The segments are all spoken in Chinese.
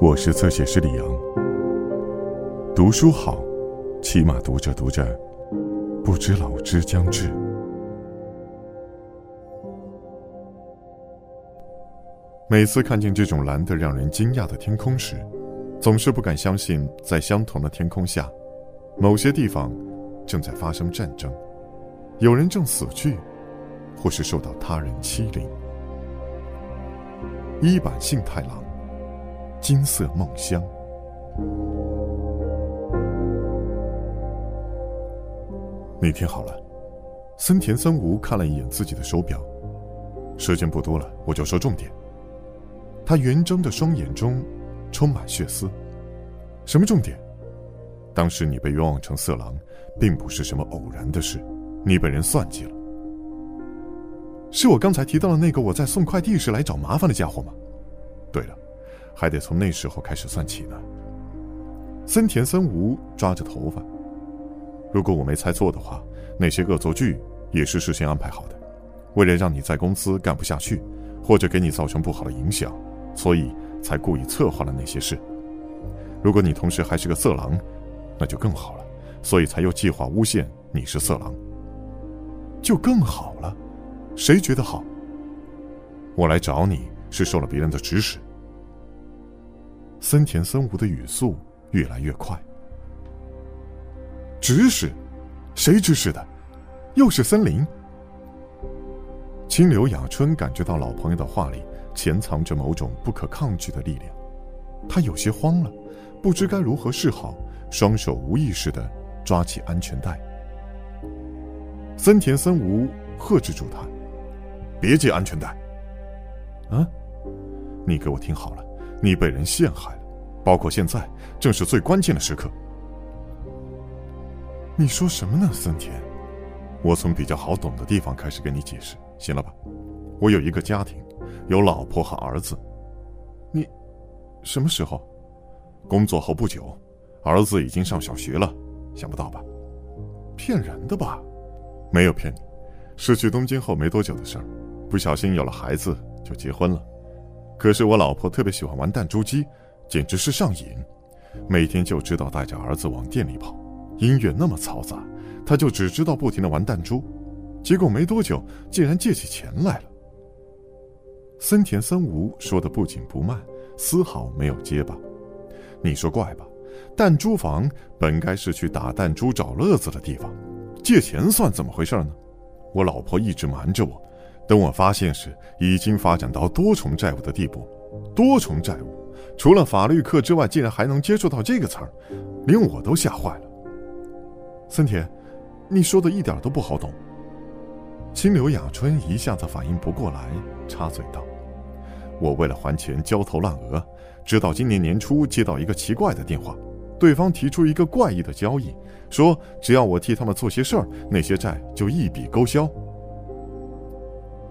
我是侧写师李阳。读书好，起码读着读着，不知老之将至。每次看见这种蓝得让人惊讶的天空时，总是不敢相信，在相同的天空下，某些地方正在发生战争，有人正死去，或是受到他人欺凌。一坂幸太郎。金色梦乡。那天好了，森田森吾看了一眼自己的手表，时间不多了，我就说重点。他圆睁的双眼中充满血丝。什么重点？当时你被冤枉成色狼，并不是什么偶然的事，你被人算计了。是我刚才提到的那个我在送快递时来找麻烦的家伙吗？对了。还得从那时候开始算起呢。森田森吾抓着头发。如果我没猜错的话，那些恶作剧也是事先安排好的，为了让你在公司干不下去，或者给你造成不好的影响，所以才故意策划了那些事。如果你同时还是个色狼，那就更好了，所以才又计划诬陷你是色狼。就更好了，谁觉得好？我来找你是受了别人的指使。森田森吾的语速越来越快。指使，谁指使的？又是森林。清流雅春感觉到老朋友的话里潜藏着某种不可抗拒的力量，他有些慌了，不知该如何是好，双手无意识的抓起安全带。森田森吾喝止住他：“别系安全带。”啊，你给我听好了。你被人陷害了，包括现在，正是最关键的时刻。你说什么呢，森田？我从比较好懂的地方开始跟你解释，行了吧？我有一个家庭，有老婆和儿子。你什么时候？工作后不久，儿子已经上小学了，想不到吧？骗人的吧？没有骗你，是去东京后没多久的事儿，不小心有了孩子就结婚了。可是我老婆特别喜欢玩弹珠机，简直是上瘾，每天就知道带着儿子往店里跑，音乐那么嘈杂，他就只知道不停的玩弹珠，结果没多久竟然借起钱来了。森田森吾说的不紧不慢，丝毫没有结巴。你说怪吧？弹珠房本该是去打弹珠找乐子的地方，借钱算怎么回事呢？我老婆一直瞒着我。等我发现时，已经发展到多重债务的地步。多重债务，除了法律课之外，竟然还能接触到这个词儿，连我都吓坏了。森田，你说的一点都不好懂。清流雅春一下子反应不过来，插嘴道：“我为了还钱焦头烂额，直到今年年初接到一个奇怪的电话，对方提出一个怪异的交易，说只要我替他们做些事儿，那些债就一笔勾销。”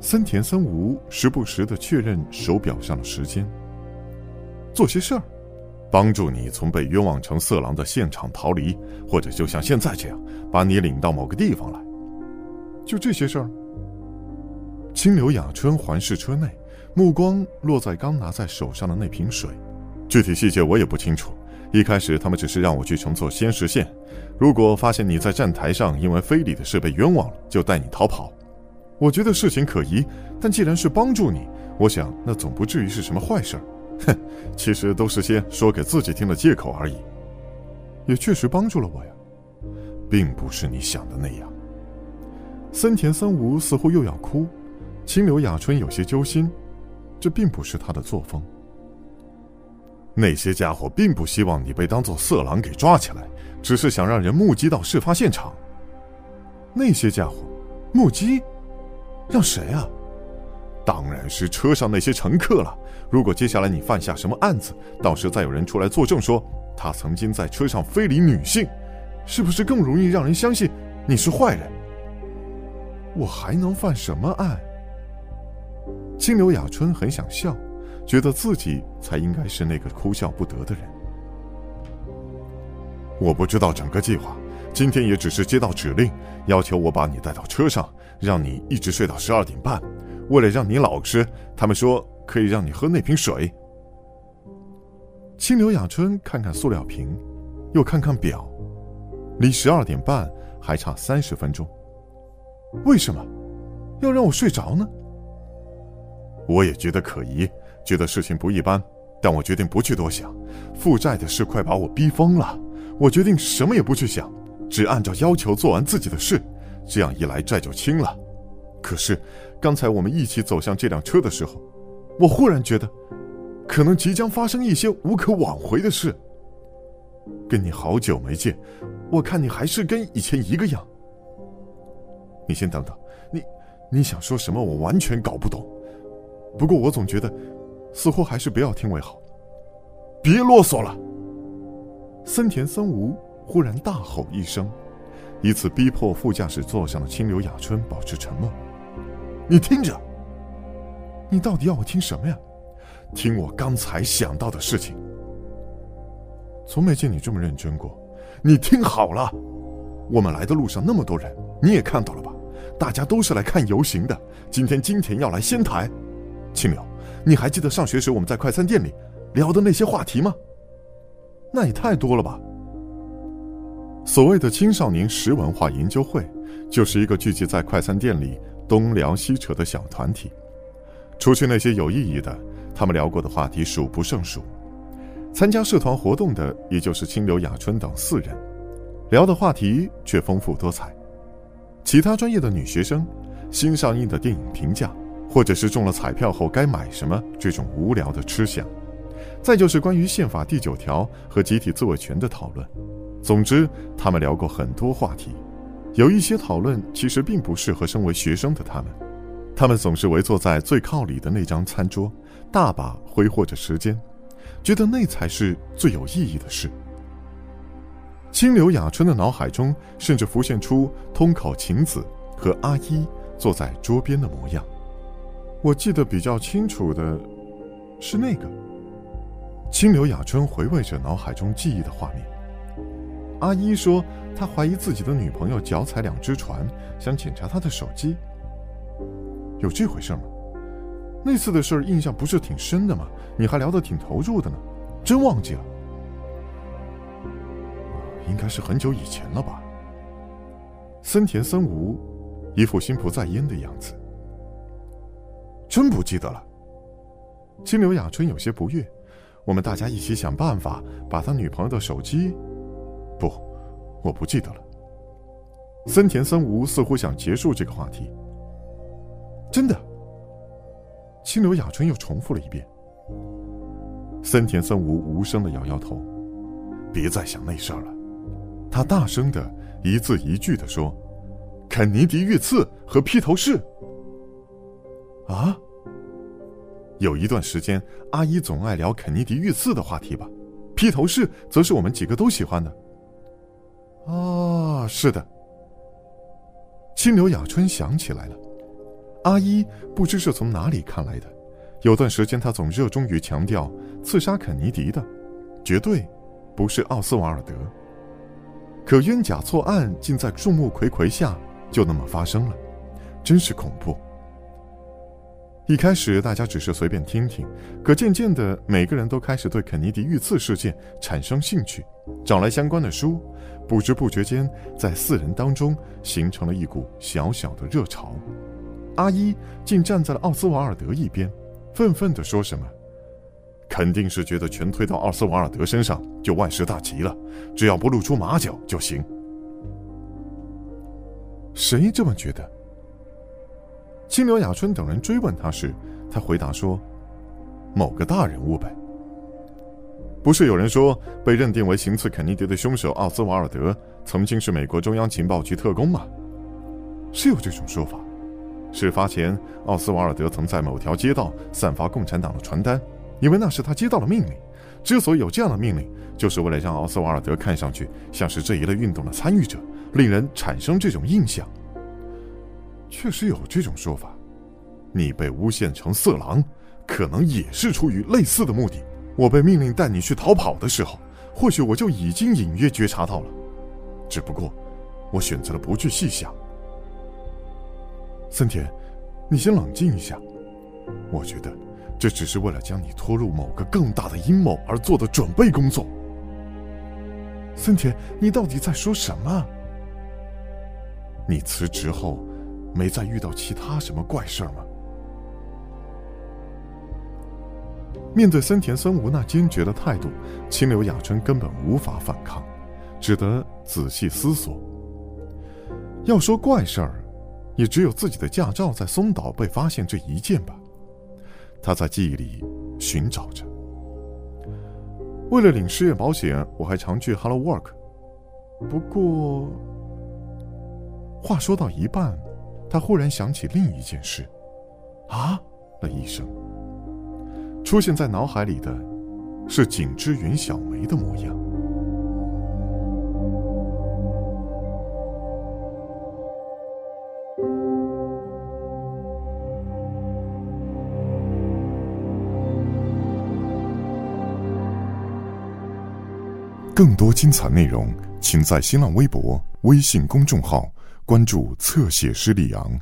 森田森吾时不时的确认手表上的时间。做些事儿，帮助你从被冤枉成色狼的现场逃离，或者就像现在这样，把你领到某个地方来。就这些事儿。清流雅春环视车内，目光落在刚拿在手上的那瓶水。具体细节我也不清楚。一开始他们只是让我去乘坐仙石线，如果发现你在站台上因为非礼的事被冤枉了，就带你逃跑。我觉得事情可疑，但既然是帮助你，我想那总不至于是什么坏事儿。哼，其实都是些说给自己听的借口而已。也确实帮助了我呀，并不是你想的那样。森田三吾似乎又要哭，清流雅春有些揪心，这并不是他的作风。那些家伙并不希望你被当做色狼给抓起来，只是想让人目击到事发现场。那些家伙，目击。让谁啊？当然是车上那些乘客了。如果接下来你犯下什么案子，到时再有人出来作证说他曾经在车上非礼女性，是不是更容易让人相信你是坏人？我还能犯什么案？清流雅春很想笑，觉得自己才应该是那个哭笑不得的人。我不知道整个计划。今天也只是接到指令，要求我把你带到车上，让你一直睡到十二点半。为了让你老实，他们说可以让你喝那瓶水。清流雅春看看塑料瓶，又看看表，离十二点半还差三十分钟。为什么要让我睡着呢？我也觉得可疑，觉得事情不一般，但我决定不去多想。负债的事快把我逼疯了，我决定什么也不去想，只按照要求做完自己的事。这样一来，债就清了。可是，刚才我们一起走向这辆车的时候，我忽然觉得。可能即将发生一些无可挽回的事。跟你好久没见，我看你还是跟以前一个样。你先等等，你你想说什么？我完全搞不懂。不过我总觉得，似乎还是不要听为好。别啰嗦了！森田森吾忽然大吼一声，以此逼迫副驾驶座上的清流雅春保持沉默。你听着，你到底要我听什么呀？听我刚才想到的事情，从没见你这么认真过。你听好了，我们来的路上那么多人，你也看到了吧？大家都是来看游行的。今天金田要来仙台，青柳，你还记得上学时我们在快餐店里聊的那些话题吗？那也太多了吧。所谓的青少年食文化研究会，就是一个聚集在快餐店里东聊西扯的小团体，除去那些有意义的。他们聊过的话题数不胜数，参加社团活动的也就是清流雅春等四人，聊的话题却丰富多彩。其他专业的女学生，新上映的电影评价，或者是中了彩票后该买什么这种无聊的吃相，再就是关于宪法第九条和集体自卫权的讨论。总之，他们聊过很多话题，有一些讨论其实并不适合身为学生的他们，他们总是围坐在最靠里的那张餐桌。大把挥霍着时间，觉得那才是最有意义的事。清流雅春的脑海中甚至浮现出通口晴子和阿一坐在桌边的模样。我记得比较清楚的，是那个。清流雅春回味着脑海中记忆的画面。阿一说，他怀疑自己的女朋友脚踩两只船，想检查他的手机。有这回事吗？那次的事儿印象不是挺深的吗？你还聊得挺投入的呢，真忘记了？应该是很久以前了吧。森田森吾一副心不在焉的样子，真不记得了。金流雅春有些不悦，我们大家一起想办法把他女朋友的手机……不，我不记得了。森田森吾似乎想结束这个话题，真的。清流雅春又重复了一遍。森田森吾无声的摇摇头，别再想那事儿了。他大声的一字一句的说：“肯尼迪遇刺和披头士。”啊？有一段时间，阿姨总爱聊肯尼迪遇刺的话题吧？披头士则是我们几个都喜欢的。是的。清流雅春想起来了。阿一不知是从哪里看来的，有段时间他总热衷于强调刺杀肯尼迪的，绝对不是奥斯瓦尔德。可冤假错案竟在众目睽睽下就那么发生了，真是恐怖。一开始大家只是随便听听，可渐渐的每个人都开始对肯尼迪遇刺事件产生兴趣，找来相关的书，不知不觉间在四人当中形成了一股小小的热潮。阿一竟站在了奥斯瓦尔德一边，愤愤地说什么：“肯定是觉得全推到奥斯瓦尔德身上就万事大吉了，只要不露出马脚就行。”谁这么觉得？青柳雅春等人追问他时，他回答说：“某个大人物呗。不是有人说被认定为行刺肯尼迪的凶手奥斯瓦尔德曾经是美国中央情报局特工吗？是有这种说法。”事发前，奥斯瓦尔德曾在某条街道散发共产党的传单，因为那是他接到了命令。之所以有这样的命令，就是为了让奥斯瓦尔德看上去像是这一类运动的参与者，令人产生这种印象。确实有这种说法。你被诬陷成色狼，可能也是出于类似的目的。我被命令带你去逃跑的时候，或许我就已经隐约觉察到了，只不过我选择了不去细想。森田，你先冷静一下。我觉得，这只是为了将你拖入某个更大的阴谋而做的准备工作。森田，你到底在说什么？你辞职后，没再遇到其他什么怪事儿吗？面对森田森吾那坚决的态度，清流雅春根本无法反抗，只得仔细思索。要说怪事儿，也只有自己的驾照在松岛被发现这一件吧。他在记忆里寻找着。为了领失业保险，我还常去 Hello Work。不过，话说到一半，他忽然想起另一件事。啊！了一声。出现在脑海里的，是景之云小梅的模样。更多精彩内容，请在新浪微博、微信公众号关注“侧写师李昂”。